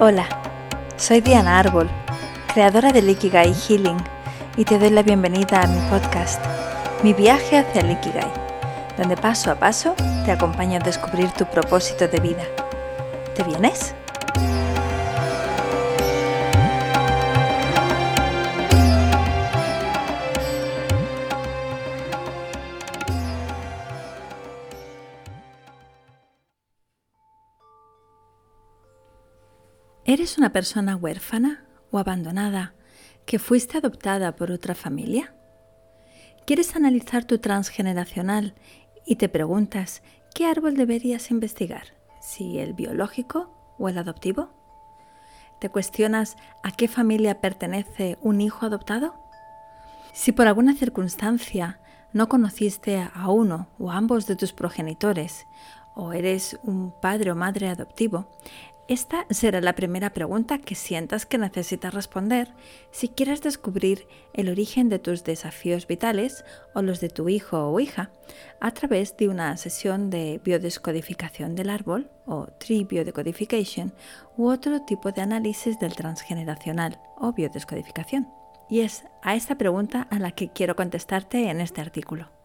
Hola, soy Diana Árbol, creadora de Ikigai Healing, y te doy la bienvenida a mi podcast, Mi viaje hacia el Ikigai, donde paso a paso te acompaño a descubrir tu propósito de vida. ¿Te vienes? ¿Eres una persona huérfana o abandonada que fuiste adoptada por otra familia? ¿Quieres analizar tu transgeneracional y te preguntas qué árbol deberías investigar? ¿Si el biológico o el adoptivo? ¿Te cuestionas a qué familia pertenece un hijo adoptado? Si por alguna circunstancia no conociste a uno o ambos de tus progenitores, o eres un padre o madre adoptivo, esta será la primera pregunta que sientas que necesitas responder si quieres descubrir el origen de tus desafíos vitales o los de tu hijo o hija a través de una sesión de biodescodificación del árbol o tree biodecodification u otro tipo de análisis del transgeneracional o biodescodificación. Y es a esta pregunta a la que quiero contestarte en este artículo.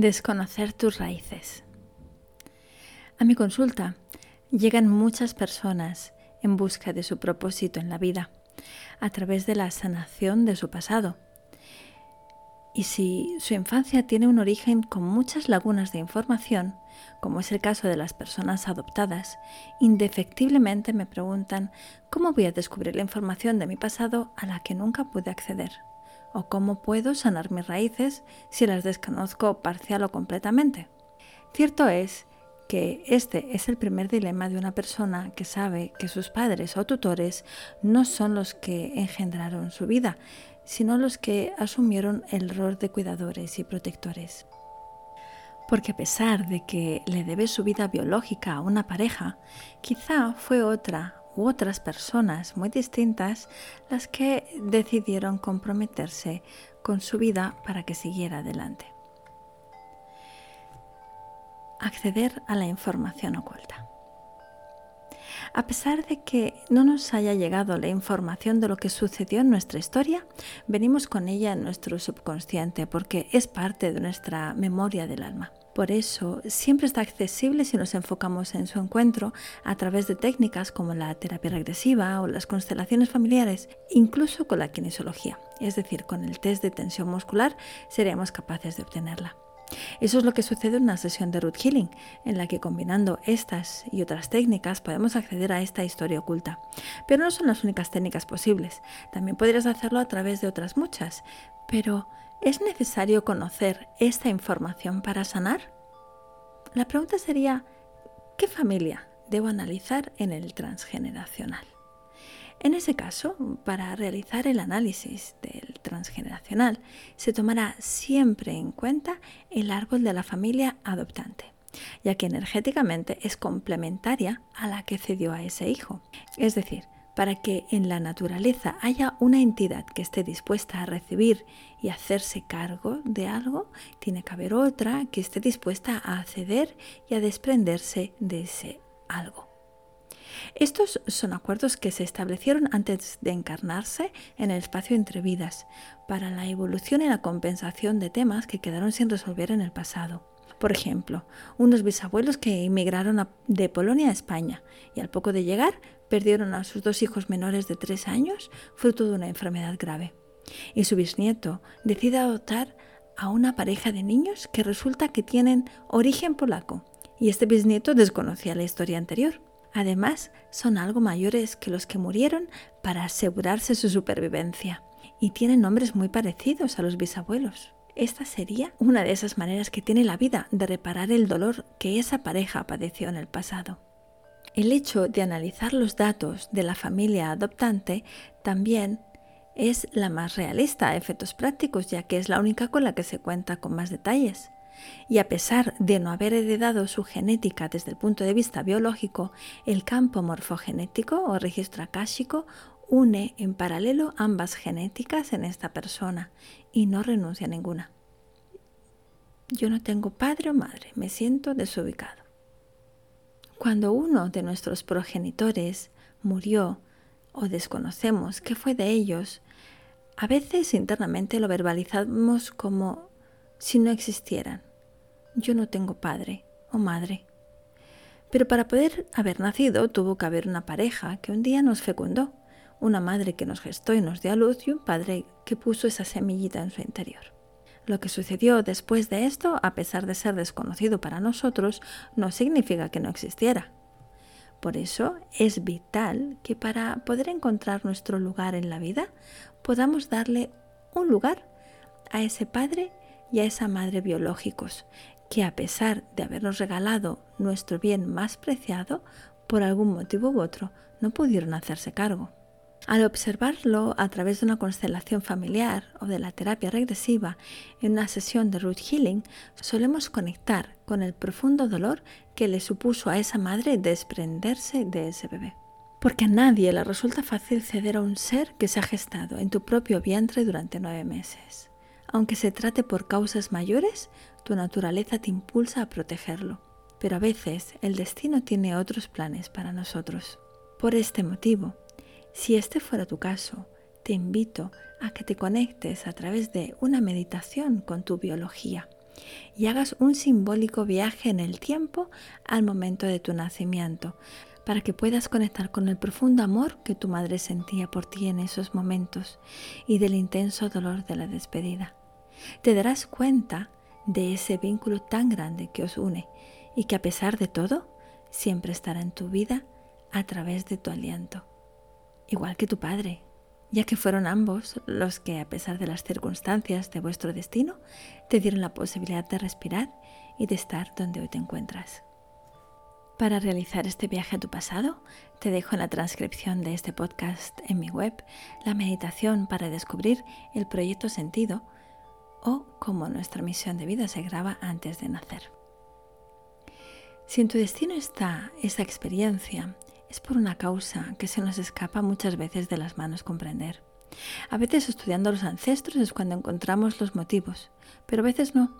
Desconocer tus raíces. A mi consulta llegan muchas personas en busca de su propósito en la vida, a través de la sanación de su pasado. Y si su infancia tiene un origen con muchas lagunas de información, como es el caso de las personas adoptadas, indefectiblemente me preguntan cómo voy a descubrir la información de mi pasado a la que nunca pude acceder o cómo puedo sanar mis raíces si las desconozco parcial o completamente. Cierto es que este es el primer dilema de una persona que sabe que sus padres o tutores no son los que engendraron su vida, sino los que asumieron el rol de cuidadores y protectores. Porque a pesar de que le debe su vida biológica a una pareja, quizá fue otra otras personas muy distintas las que decidieron comprometerse con su vida para que siguiera adelante. Acceder a la información oculta. A pesar de que no nos haya llegado la información de lo que sucedió en nuestra historia, venimos con ella en nuestro subconsciente porque es parte de nuestra memoria del alma. Por eso, siempre está accesible si nos enfocamos en su encuentro a través de técnicas como la terapia regresiva o las constelaciones familiares, incluso con la kinesiología, es decir, con el test de tensión muscular seríamos capaces de obtenerla. Eso es lo que sucede en una sesión de root healing, en la que combinando estas y otras técnicas podemos acceder a esta historia oculta. Pero no son las únicas técnicas posibles, también podrías hacerlo a través de otras muchas, pero ¿Es necesario conocer esta información para sanar? La pregunta sería, ¿qué familia debo analizar en el transgeneracional? En ese caso, para realizar el análisis del transgeneracional, se tomará siempre en cuenta el árbol de la familia adoptante, ya que energéticamente es complementaria a la que cedió a ese hijo. Es decir, para que en la naturaleza haya una entidad que esté dispuesta a recibir y hacerse cargo de algo, tiene que haber otra que esté dispuesta a acceder y a desprenderse de ese algo. Estos son acuerdos que se establecieron antes de encarnarse en el espacio entre vidas, para la evolución y la compensación de temas que quedaron sin resolver en el pasado. Por ejemplo, unos bisabuelos que emigraron de Polonia a España y al poco de llegar perdieron a sus dos hijos menores de tres años fruto de una enfermedad grave. Y su bisnieto decide adoptar a una pareja de niños que resulta que tienen origen polaco y este bisnieto desconocía la historia anterior. Además, son algo mayores que los que murieron para asegurarse su supervivencia y tienen nombres muy parecidos a los bisabuelos. Esta sería una de esas maneras que tiene la vida de reparar el dolor que esa pareja padeció en el pasado. El hecho de analizar los datos de la familia adoptante también es la más realista a efectos prácticos, ya que es la única con la que se cuenta con más detalles. y a pesar de no haber heredado su genética desde el punto de vista biológico, el campo morfogenético o registro akáshico une en paralelo ambas genéticas en esta persona y no renuncia a ninguna. Yo no tengo padre o madre, me siento desubicado. Cuando uno de nuestros progenitores murió o desconocemos qué fue de ellos, a veces internamente lo verbalizamos como si no existieran. Yo no tengo padre o madre. Pero para poder haber nacido tuvo que haber una pareja que un día nos fecundó, una madre que nos gestó y nos dio a luz y un padre que puso esa semillita en su interior. Lo que sucedió después de esto, a pesar de ser desconocido para nosotros, no significa que no existiera. Por eso es vital que para poder encontrar nuestro lugar en la vida podamos darle un lugar a ese padre y a esa madre biológicos, que a pesar de habernos regalado nuestro bien más preciado, por algún motivo u otro no pudieron hacerse cargo. Al observarlo a través de una constelación familiar o de la terapia regresiva en una sesión de root healing, solemos conectar con el profundo dolor que le supuso a esa madre desprenderse de ese bebé. Porque a nadie le resulta fácil ceder a un ser que se ha gestado en tu propio vientre durante nueve meses. Aunque se trate por causas mayores, tu naturaleza te impulsa a protegerlo. Pero a veces el destino tiene otros planes para nosotros. Por este motivo, si este fuera tu caso, te invito a que te conectes a través de una meditación con tu biología y hagas un simbólico viaje en el tiempo al momento de tu nacimiento, para que puedas conectar con el profundo amor que tu madre sentía por ti en esos momentos y del intenso dolor de la despedida. Te darás cuenta de ese vínculo tan grande que os une y que a pesar de todo siempre estará en tu vida a través de tu aliento igual que tu padre, ya que fueron ambos los que, a pesar de las circunstancias de vuestro destino, te dieron la posibilidad de respirar y de estar donde hoy te encuentras. Para realizar este viaje a tu pasado, te dejo en la transcripción de este podcast en mi web la meditación para descubrir el proyecto sentido o cómo nuestra misión de vida se graba antes de nacer. Si en tu destino está esa experiencia es por una causa que se nos escapa muchas veces de las manos comprender. A veces estudiando los ancestros es cuando encontramos los motivos, pero a veces no.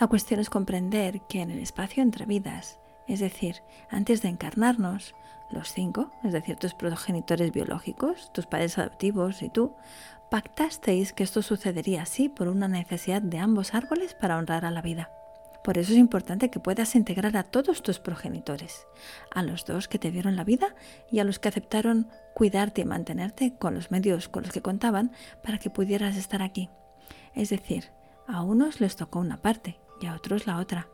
La cuestión es comprender que en el espacio entre vidas, es decir, antes de encarnarnos, los cinco, es decir, tus progenitores biológicos, tus padres adoptivos y tú, pactasteis que esto sucedería así por una necesidad de ambos árboles para honrar a la vida. Por eso es importante que puedas integrar a todos tus progenitores, a los dos que te dieron la vida y a los que aceptaron cuidarte y mantenerte con los medios con los que contaban para que pudieras estar aquí. Es decir, a unos les tocó una parte y a otros la otra.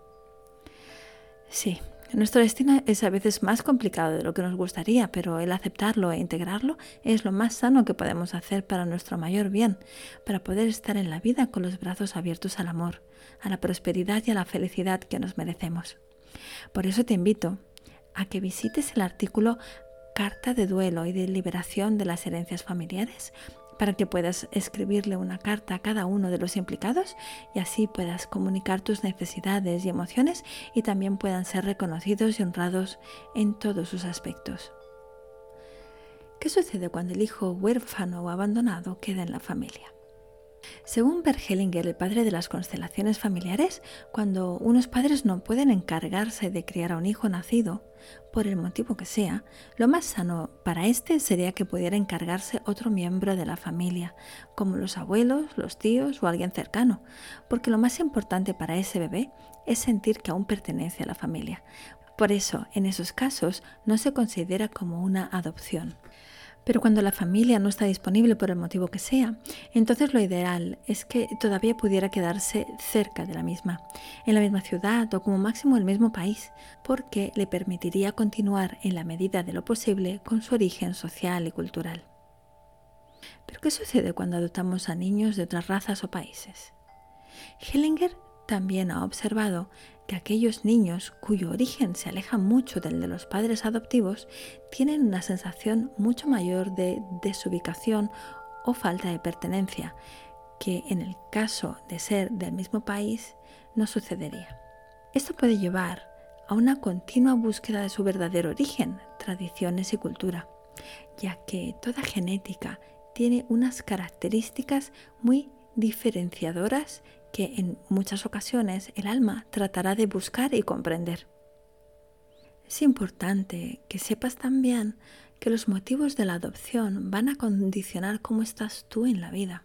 Sí, nuestro destino es a veces más complicado de lo que nos gustaría, pero el aceptarlo e integrarlo es lo más sano que podemos hacer para nuestro mayor bien, para poder estar en la vida con los brazos abiertos al amor, a la prosperidad y a la felicidad que nos merecemos. Por eso te invito a que visites el artículo Carta de duelo y de liberación de las herencias familiares para que puedas escribirle una carta a cada uno de los implicados y así puedas comunicar tus necesidades y emociones y también puedan ser reconocidos y honrados en todos sus aspectos. ¿Qué sucede cuando el hijo huérfano o abandonado queda en la familia? Según Bert Hellinger, el padre de las constelaciones familiares, cuando unos padres no pueden encargarse de criar a un hijo nacido, por el motivo que sea, lo más sano para éste sería que pudiera encargarse otro miembro de la familia, como los abuelos, los tíos o alguien cercano, porque lo más importante para ese bebé es sentir que aún pertenece a la familia. Por eso, en esos casos, no se considera como una adopción. Pero cuando la familia no está disponible por el motivo que sea, entonces lo ideal es que todavía pudiera quedarse cerca de la misma, en la misma ciudad o como máximo el mismo país, porque le permitiría continuar en la medida de lo posible con su origen social y cultural. Pero ¿qué sucede cuando adoptamos a niños de otras razas o países? Hellinger también ha observado que aquellos niños cuyo origen se aleja mucho del de los padres adoptivos tienen una sensación mucho mayor de desubicación o falta de pertenencia, que en el caso de ser del mismo país no sucedería. Esto puede llevar a una continua búsqueda de su verdadero origen, tradiciones y cultura, ya que toda genética tiene unas características muy diferenciadoras que en muchas ocasiones el alma tratará de buscar y comprender. Es importante que sepas también que los motivos de la adopción van a condicionar cómo estás tú en la vida.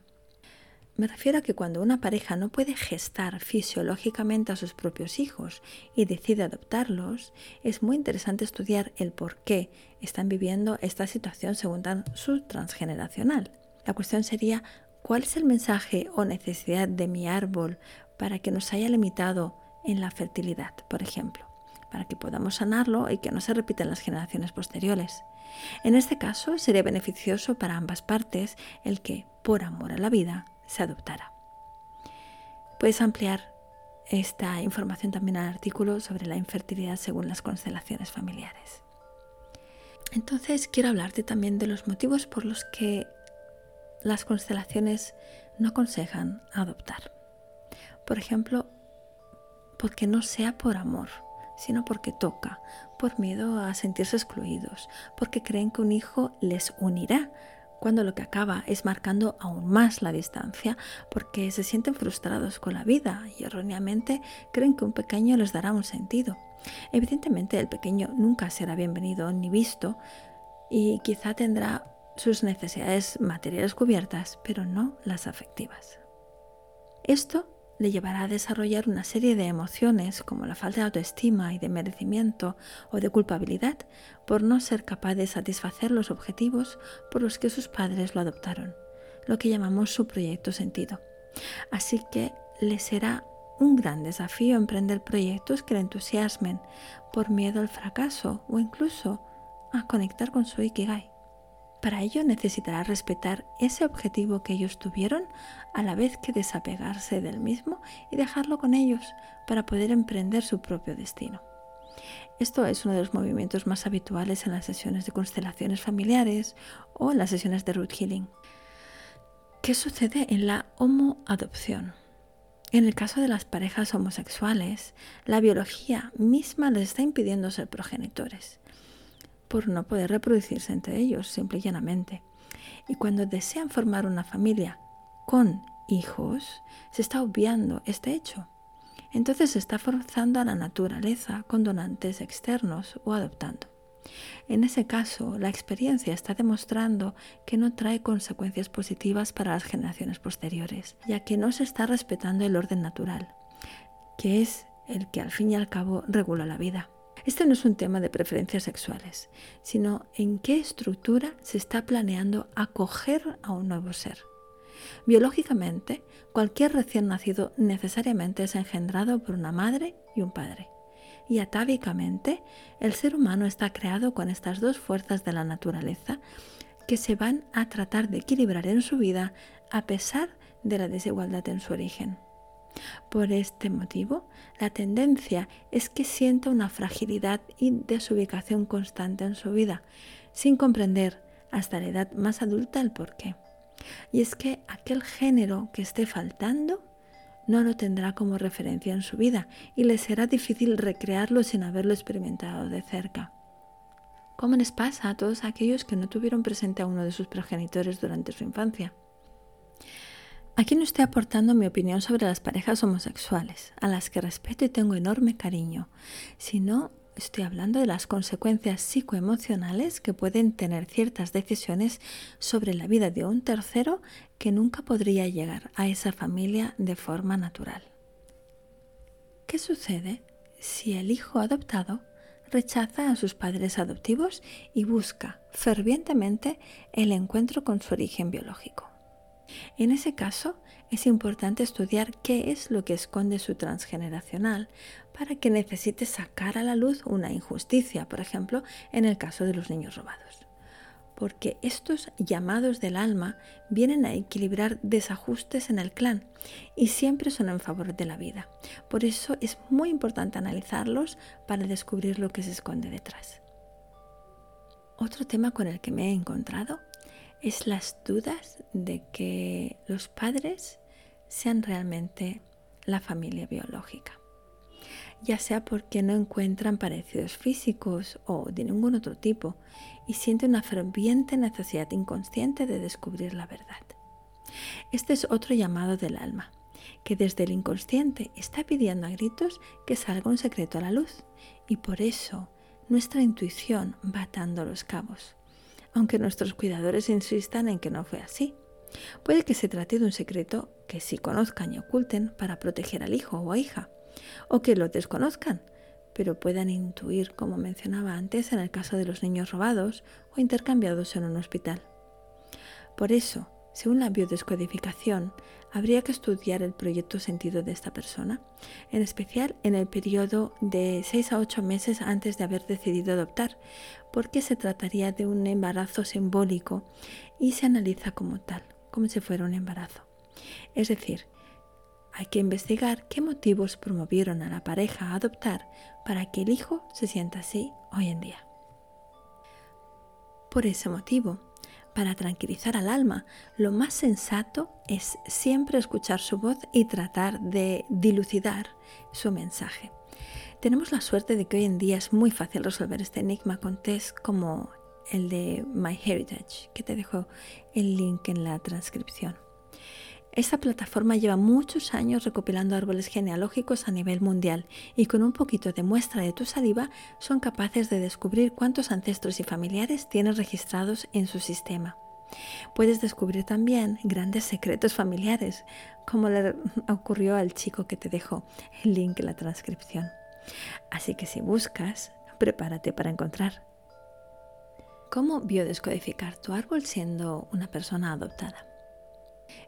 Me refiero a que cuando una pareja no puede gestar fisiológicamente a sus propios hijos y decide adoptarlos, es muy interesante estudiar el por qué están viviendo esta situación según su transgeneracional. La cuestión sería, ¿cuál es el mensaje o necesidad de mi árbol para que nos haya limitado en la fertilidad, por ejemplo? Para que podamos sanarlo y que no se repita en las generaciones posteriores. En este caso, sería beneficioso para ambas partes el que, por amor a la vida, se adoptara. Puedes ampliar esta información también al artículo sobre la infertilidad según las constelaciones familiares. Entonces quiero hablarte también de los motivos por los que las constelaciones no aconsejan adoptar. Por ejemplo, porque no sea por amor, sino porque toca, por miedo a sentirse excluidos, porque creen que un hijo les unirá, cuando lo que acaba es marcando aún más la distancia, porque se sienten frustrados con la vida y erróneamente creen que un pequeño les dará un sentido. Evidentemente el pequeño nunca será bienvenido ni visto y quizá tendrá sus necesidades materiales cubiertas, pero no las afectivas. Esto le llevará a desarrollar una serie de emociones como la falta de autoestima y de merecimiento o de culpabilidad por no ser capaz de satisfacer los objetivos por los que sus padres lo adoptaron, lo que llamamos su proyecto sentido. Así que le será un gran desafío emprender proyectos que le entusiasmen por miedo al fracaso o incluso a conectar con su Ikigai. Para ello necesitará respetar ese objetivo que ellos tuvieron a la vez que desapegarse del mismo y dejarlo con ellos para poder emprender su propio destino. Esto es uno de los movimientos más habituales en las sesiones de constelaciones familiares o en las sesiones de root healing. ¿Qué sucede en la homoadopción? En el caso de las parejas homosexuales, la biología misma les está impidiendo ser progenitores por no poder reproducirse entre ellos, simple y llanamente. Y cuando desean formar una familia con hijos, se está obviando este hecho. Entonces se está forzando a la naturaleza con donantes externos o adoptando. En ese caso, la experiencia está demostrando que no trae consecuencias positivas para las generaciones posteriores, ya que no se está respetando el orden natural, que es el que al fin y al cabo regula la vida. Este no es un tema de preferencias sexuales, sino en qué estructura se está planeando acoger a un nuevo ser. Biológicamente, cualquier recién nacido necesariamente es engendrado por una madre y un padre. Y atávicamente, el ser humano está creado con estas dos fuerzas de la naturaleza que se van a tratar de equilibrar en su vida a pesar de la desigualdad en su origen. Por este motivo, la tendencia es que sienta una fragilidad y desubicación constante en su vida, sin comprender hasta la edad más adulta el porqué. Y es que aquel género que esté faltando no lo tendrá como referencia en su vida y le será difícil recrearlo sin haberlo experimentado de cerca. ¿Cómo les pasa a todos aquellos que no tuvieron presente a uno de sus progenitores durante su infancia? Aquí no estoy aportando mi opinión sobre las parejas homosexuales, a las que respeto y tengo enorme cariño, sino estoy hablando de las consecuencias psicoemocionales que pueden tener ciertas decisiones sobre la vida de un tercero que nunca podría llegar a esa familia de forma natural. ¿Qué sucede si el hijo adoptado rechaza a sus padres adoptivos y busca fervientemente el encuentro con su origen biológico? En ese caso, es importante estudiar qué es lo que esconde su transgeneracional para que necesite sacar a la luz una injusticia, por ejemplo, en el caso de los niños robados. Porque estos llamados del alma vienen a equilibrar desajustes en el clan y siempre son en favor de la vida. Por eso es muy importante analizarlos para descubrir lo que se esconde detrás. Otro tema con el que me he encontrado es las dudas de que los padres sean realmente la familia biológica, ya sea porque no encuentran parecidos físicos o de ningún otro tipo y sienten una ferviente necesidad inconsciente de descubrir la verdad. Este es otro llamado del alma, que desde el inconsciente está pidiendo a gritos que salga un secreto a la luz y por eso nuestra intuición va atando los cabos, aunque nuestros cuidadores insistan en que no fue así. Puede que se trate de un secreto que sí conozcan y oculten para proteger al hijo o hija, o que lo desconozcan, pero puedan intuir, como mencionaba antes en el caso de los niños robados o intercambiados en un hospital. Por eso, según la biodescodificación, habría que estudiar el proyecto sentido de esta persona, en especial en el periodo de 6 a 8 meses antes de haber decidido adoptar, porque se trataría de un embarazo simbólico y se analiza como tal, como si fuera un embarazo. Es decir, hay que investigar qué motivos promovieron a la pareja a adoptar para que el hijo se sienta así hoy en día. Por ese motivo, para tranquilizar al alma, lo más sensato es siempre escuchar su voz y tratar de dilucidar su mensaje. Tenemos la suerte de que hoy en día es muy fácil resolver este enigma con test como el de MyHeritage, que te dejo el link en la transcripción. Esta plataforma lleva muchos años recopilando árboles genealógicos a nivel mundial y con un poquito de muestra de tu saliva son capaces de descubrir cuántos ancestros y familiares tienes registrados en su sistema. Puedes descubrir también grandes secretos familiares, como le ocurrió al chico que te dejo el link en la transcripción. Así que si buscas, prepárate para encontrar. ¿Cómo biodescodificar tu árbol siendo una persona adoptada?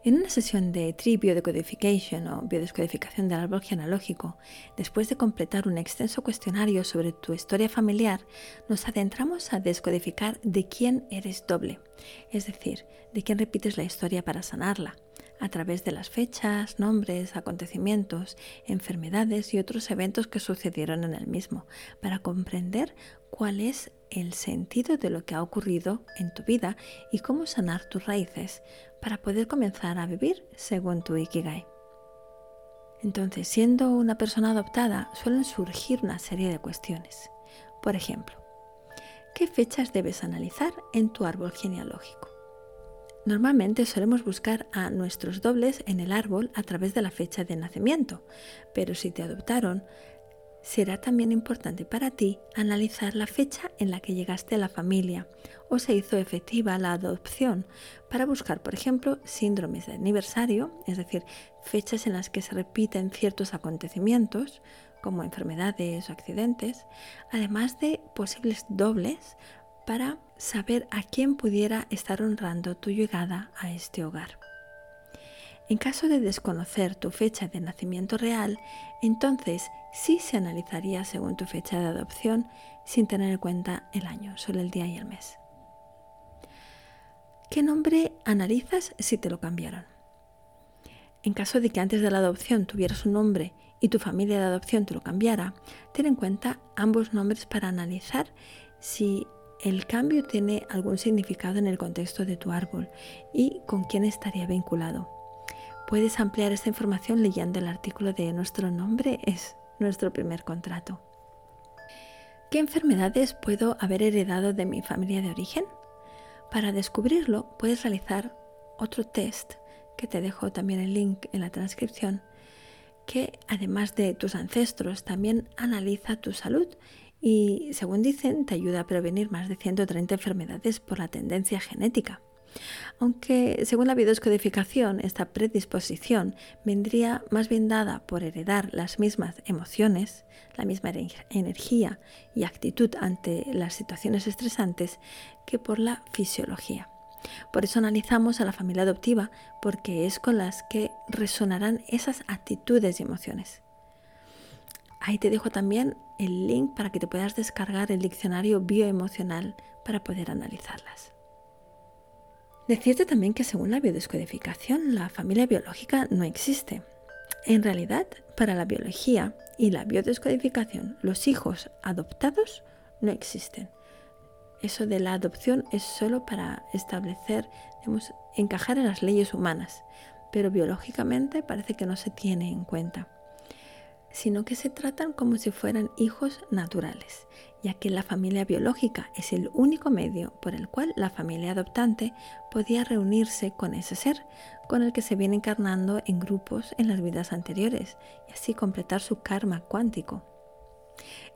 En una sesión de Tree Biodecodification o biodescodificación del árbol genealógico, después de completar un extenso cuestionario sobre tu historia familiar, nos adentramos a descodificar de quién eres doble, es decir, de quién repites la historia para sanarla, a través de las fechas, nombres, acontecimientos, enfermedades y otros eventos que sucedieron en el mismo, para comprender cuál es el sentido de lo que ha ocurrido en tu vida y cómo sanar tus raíces para poder comenzar a vivir según tu Ikigai. Entonces, siendo una persona adoptada, suelen surgir una serie de cuestiones. Por ejemplo, ¿qué fechas debes analizar en tu árbol genealógico? Normalmente solemos buscar a nuestros dobles en el árbol a través de la fecha de nacimiento, pero si te adoptaron, será también importante para ti analizar la fecha en la que llegaste a la familia o se hizo efectiva la adopción para buscar, por ejemplo, síndromes de aniversario, es decir, fechas en las que se repiten ciertos acontecimientos como enfermedades o accidentes, además de posibles dobles para saber a quién pudiera estar honrando tu llegada a este hogar. En caso de desconocer tu fecha de nacimiento real, entonces sí se analizaría según tu fecha de adopción sin tener en cuenta el año, solo el día y el mes. ¿Qué nombre analizas si te lo cambiaron? En caso de que antes de la adopción tuvieras un nombre y tu familia de adopción te lo cambiara, ten en cuenta ambos nombres para analizar si el cambio tiene algún significado en el contexto de tu árbol y con quién estaría vinculado. Puedes ampliar esta información leyendo el artículo de Nuestro nombre es nuestro primer contrato. ¿Qué enfermedades puedo haber heredado de mi familia de origen? Para descubrirlo puedes realizar otro test que te dejo también el link en la transcripción que además de tus ancestros también analiza tu salud y según dicen te ayuda a prevenir más de 130 enfermedades por la tendencia genética. Aunque según la biodescodificación, esta predisposición vendría más bien dada por heredar las mismas emociones, la misma energía y actitud ante las situaciones estresantes que por la fisiología. Por eso analizamos a la familia adoptiva, porque es con las que resonarán esas actitudes y emociones. Ahí te dejo también el link para que te puedas descargar el diccionario bioemocional para poder analizarlas. Decirte también que según la biodescodificación, la familia biológica no existe. En realidad, para la biología y la biodescodificación, los hijos adoptados no existen. Eso de la adopción es solo para establecer, encajar en las leyes humanas, pero biológicamente parece que no se tiene en cuenta sino que se tratan como si fueran hijos naturales, ya que la familia biológica es el único medio por el cual la familia adoptante podía reunirse con ese ser con el que se viene encarnando en grupos en las vidas anteriores y así completar su karma cuántico.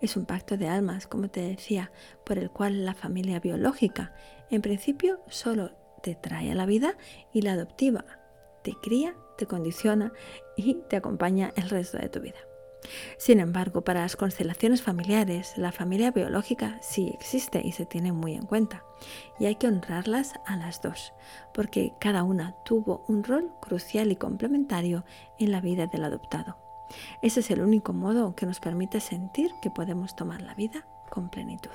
Es un pacto de almas, como te decía, por el cual la familia biológica en principio solo te trae a la vida y la adoptiva te cría, te condiciona y te acompaña el resto de tu vida. Sin embargo, para las constelaciones familiares, la familia biológica sí existe y se tiene muy en cuenta. Y hay que honrarlas a las dos, porque cada una tuvo un rol crucial y complementario en la vida del adoptado. Ese es el único modo que nos permite sentir que podemos tomar la vida con plenitud.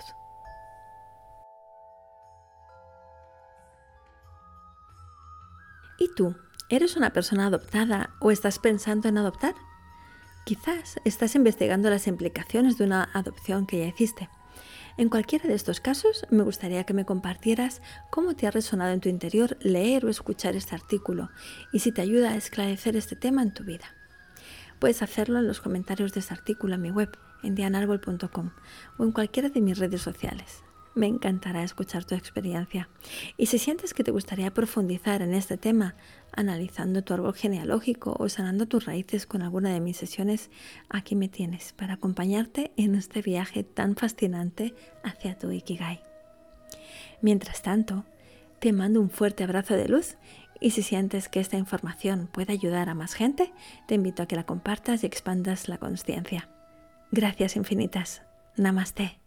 ¿Y tú? ¿Eres una persona adoptada o estás pensando en adoptar? Quizás estás investigando las implicaciones de una adopción que ya hiciste. En cualquiera de estos casos, me gustaría que me compartieras cómo te ha resonado en tu interior leer o escuchar este artículo y si te ayuda a esclarecer este tema en tu vida. Puedes hacerlo en los comentarios de este artículo en mi web, en dianarbol.com o en cualquiera de mis redes sociales. Me encantará escuchar tu experiencia. Y si sientes que te gustaría profundizar en este tema, analizando tu árbol genealógico o sanando tus raíces con alguna de mis sesiones, aquí me tienes para acompañarte en este viaje tan fascinante hacia tu Ikigai. Mientras tanto, te mando un fuerte abrazo de luz y si sientes que esta información puede ayudar a más gente, te invito a que la compartas y expandas la conciencia. Gracias infinitas. Namaste.